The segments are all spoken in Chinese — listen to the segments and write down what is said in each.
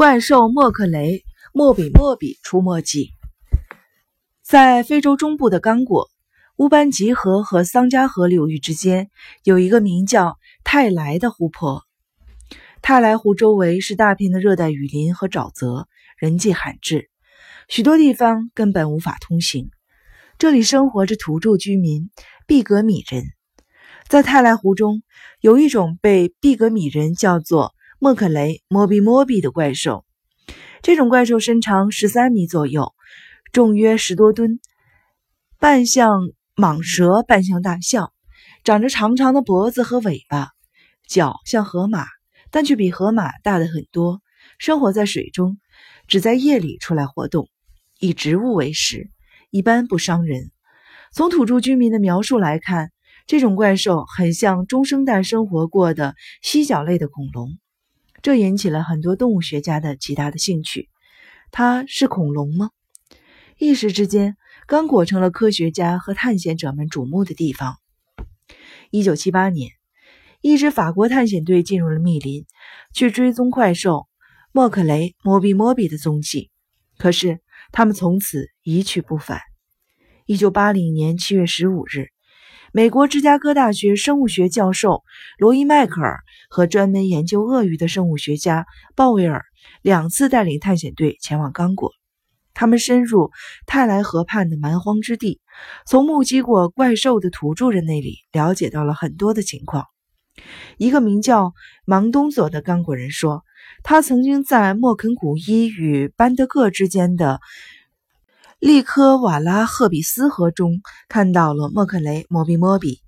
怪兽莫克雷莫比莫比出没记，在非洲中部的刚果乌班吉河和桑加河流域之间，有一个名叫泰莱的湖泊。泰莱湖周围是大片的热带雨林和沼泽，人迹罕至，许多地方根本无法通行。这里生活着土著居民毕格米人。在泰莱湖中，有一种被毕格米人叫做。莫克雷莫比莫比的怪兽，这种怪兽身长十三米左右，重约十多吨，半像蟒蛇，半像大象，长着长长的脖子和尾巴，脚像河马，但却比河马大的很多。生活在水中，只在夜里出来活动，以植物为食，一般不伤人。从土著居民的描述来看，这种怪兽很像中生代生活过的犀角类的恐龙。这引起了很多动物学家的极大的兴趣。它是恐龙吗？一时之间，刚果成了科学家和探险者们瞩目的地方。一九七八年，一支法国探险队进入了密林，去追踪怪兽莫克雷莫比莫比的踪迹。可是，他们从此一去不返。一九八零年七月十五日。美国芝加哥大学生物学教授罗伊·迈克尔和专门研究鳄鱼的生物学家鲍威尔两次带领探险队前往刚果。他们深入泰莱河畔的蛮荒之地，从目击过怪兽的土著人那里了解到了很多的情况。一个名叫芒东佐的刚果人说，他曾经在莫肯古伊与班德克之间的。利科瓦拉赫比斯河中看到了莫克雷莫比莫比，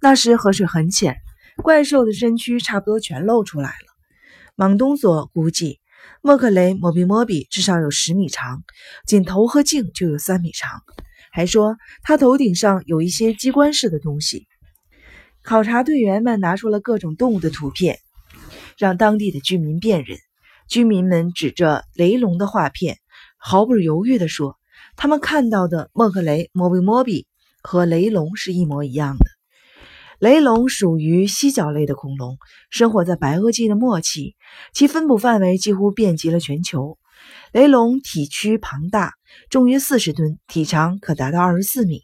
那时河水很浅，怪兽的身躯差不多全露出来了。芒东佐估计莫克雷莫比莫比至少有十米长，仅头和颈就有三米长，还说他头顶上有一些机关式的东西。考察队员们拿出了各种动物的图片，让当地的居民辨认。居民们指着雷龙的画片，毫不犹豫地说。他们看到的莫克雷莫比莫比和雷龙是一模一样的。雷龙属于犀角类的恐龙，生活在白垩纪的末期，其分布范围几乎遍及了全球。雷龙体躯庞大，重约四十吨，体长可达到二十四米。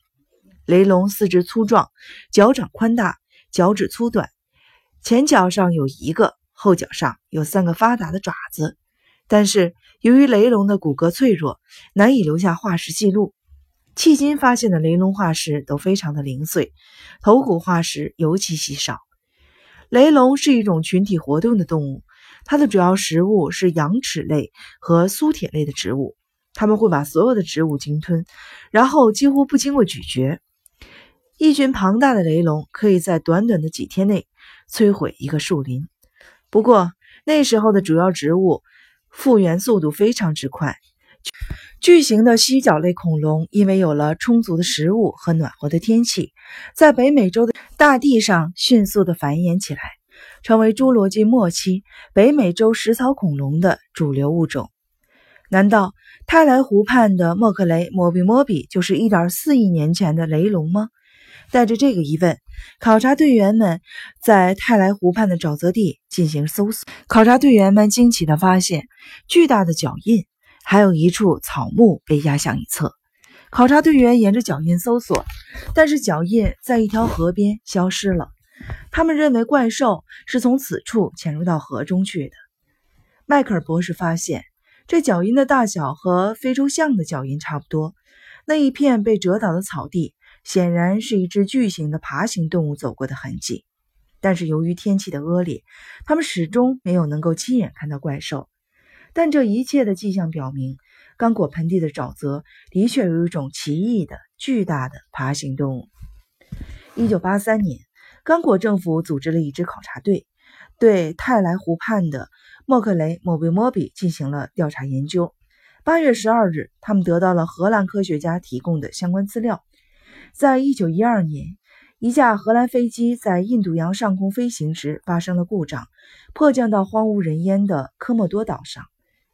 雷龙四肢粗壮，脚掌宽大，脚趾粗短，前脚上有一个，后脚上有三个发达的爪子。但是由于雷龙的骨骼脆弱，难以留下化石记录。迄今发现的雷龙化石都非常的零碎，头骨化石尤其稀少。雷龙是一种群体活动的动物，它的主要食物是羊齿类和苏铁类的植物。它们会把所有的植物鲸吞，然后几乎不经过咀嚼。一群庞大的雷龙可以在短短的几天内摧毁一个树林。不过那时候的主要植物。复原速度非常之快，巨型的犀角类恐龙因为有了充足的食物和暖和的天气，在北美洲的大地上迅速的繁衍起来，成为侏罗纪末期北美洲食草恐龙的主流物种。难道泰莱湖畔的莫克雷莫比莫比就是1.4亿年前的雷龙吗？带着这个疑问，考察队员们在泰莱湖畔的沼泽地进行搜索。考察队员们惊奇地发现，巨大的脚印，还有一处草木被压向一侧。考察队员沿着脚印搜索，但是脚印在一条河边消失了。他们认为怪兽是从此处潜入到河中去的。迈克尔博士发现，这脚印的大小和非洲象的脚印差不多。那一片被折倒的草地。显然是一只巨型的爬行动物走过的痕迹，但是由于天气的恶劣，他们始终没有能够亲眼看到怪兽。但这一切的迹象表明，刚果盆地的沼泽的确有一种奇异的巨大的爬行动物。一九八三年，刚果政府组织了一支考察队，对泰莱湖畔的莫克雷莫比莫比进行了调查研究。八月十二日，他们得到了荷兰科学家提供的相关资料。在一九一二年，一架荷兰飞机在印度洋上空飞行时发生了故障，迫降到荒无人烟的科莫多岛上。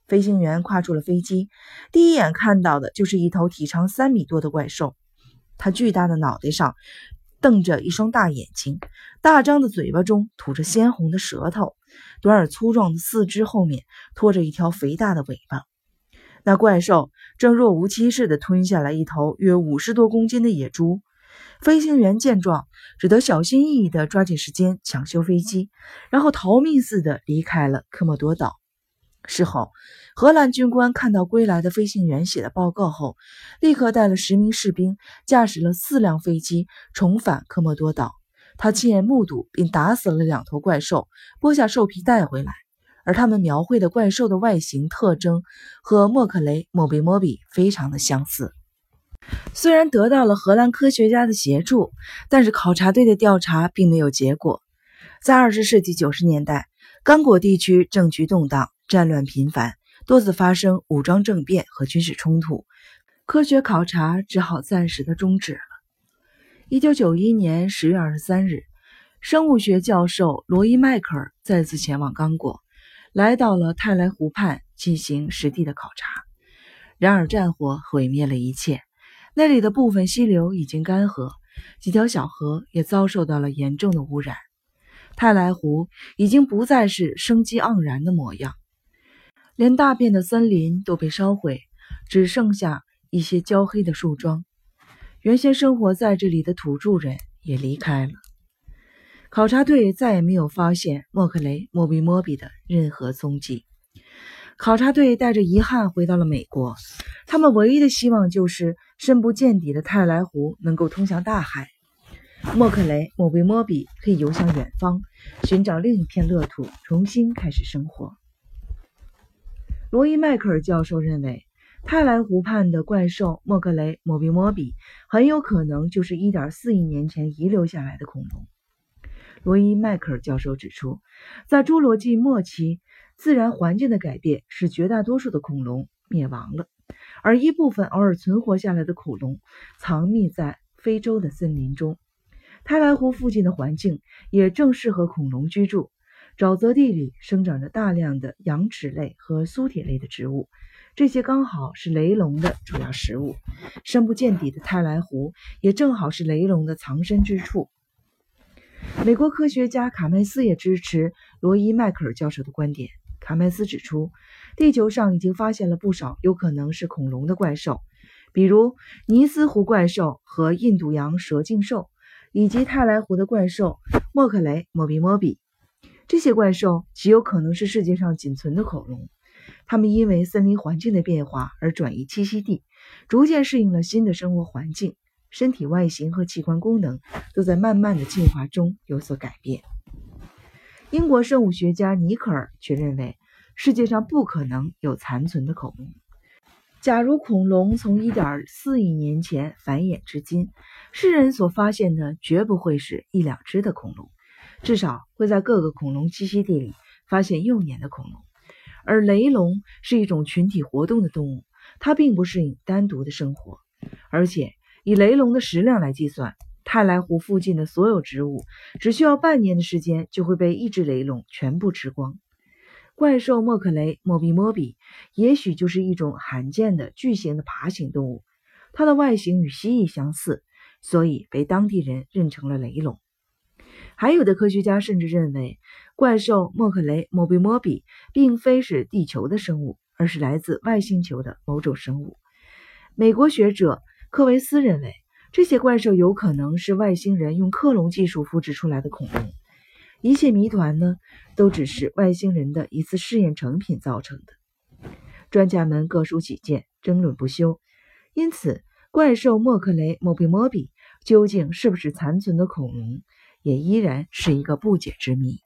飞行员跨出了飞机，第一眼看到的就是一头体长三米多的怪兽。它巨大的脑袋上瞪着一双大眼睛，大张的嘴巴中吐着鲜红的舌头，短而粗壮的四肢后面拖着一条肥大的尾巴。那怪兽正若无其事地吞下了一头约五十多公斤的野猪。飞行员见状，只得小心翼翼地抓紧时间抢修飞机，然后逃命似的离开了科莫多岛。事后，荷兰军官看到归来的飞行员写的报告后，立刻带了十名士兵，驾驶了四辆飞机重返科莫多岛。他亲眼目睹并打死了两头怪兽，剥下兽皮带回来。而他们描绘的怪兽的外形特征和莫克雷·莫比莫比非常的相似。虽然得到了荷兰科学家的协助，但是考察队的调查并没有结果。在二十世纪九十年代，刚果地区政局动荡。战乱频繁，多次发生武装政变和军事冲突，科学考察只好暂时的终止了。一九九一年十月二十三日，生物学教授罗伊·迈克尔再次前往刚果，来到了泰莱湖畔进行实地的考察。然而，战火毁灭了一切，那里的部分溪流已经干涸，几条小河也遭受到了严重的污染。泰莱湖已经不再是生机盎然的模样。连大片的森林都被烧毁，只剩下一些焦黑的树桩。原先生活在这里的土著人也离开了。考察队再也没有发现莫克雷·莫比莫比的任何踪迹。考察队带着遗憾回到了美国，他们唯一的希望就是深不见底的泰莱湖能够通向大海，莫克雷·莫比莫比可以游向远方，寻找另一片乐土，重新开始生活。罗伊·迈克尔教授认为，泰莱湖畔的怪兽莫克雷·莫比莫比很有可能就是1.4亿年前遗留下来的恐龙。罗伊·迈克尔教授指出，在侏罗纪末期，自然环境的改变使绝大多数的恐龙灭亡了，而一部分偶尔存活下来的恐龙藏匿在非洲的森林中。泰莱湖附近的环境也正适合恐龙居住。沼泽地里生长着大量的羊齿类和苏铁类的植物，这些刚好是雷龙的主要食物。深不见底的泰莱湖也正好是雷龙的藏身之处。美国科学家卡麦斯也支持罗伊·迈克尔教授的观点。卡麦斯指出，地球上已经发现了不少有可能是恐龙的怪兽，比如尼斯湖怪兽和印度洋蛇颈兽，以及泰莱湖的怪兽莫克雷·莫比莫比。这些怪兽极有可能是世界上仅存的恐龙，它们因为森林环境的变化而转移栖息地，逐渐适应了新的生活环境，身体外形和器官功能都在慢慢的进化中有所改变。英国生物学家尼克尔却认为，世界上不可能有残存的恐龙。假如恐龙从1.4亿年前繁衍至今，世人所发现的绝不会是一两只的恐龙。至少会在各个恐龙栖息地里发现幼年的恐龙，而雷龙是一种群体活动的动物，它并不适应单独的生活。而且以雷龙的食量来计算，泰莱湖附近的所有植物只需要半年的时间就会被一只雷龙全部吃光。怪兽莫克雷·莫比莫比也许就是一种罕见的巨型的爬行动物，它的外形与蜥蜴相似，所以被当地人认成了雷龙。还有的科学家甚至认为，怪兽莫克雷·莫比莫比并非是地球的生物，而是来自外星球的某种生物。美国学者科维斯认为，这些怪兽有可能是外星人用克隆技术复制出来的恐龙。一切谜团呢，都只是外星人的一次试验成品造成的。专家们各抒己见，争论不休。因此，怪兽莫克雷·莫比莫比究竟是不是残存的恐龙？也依然是一个不解之谜。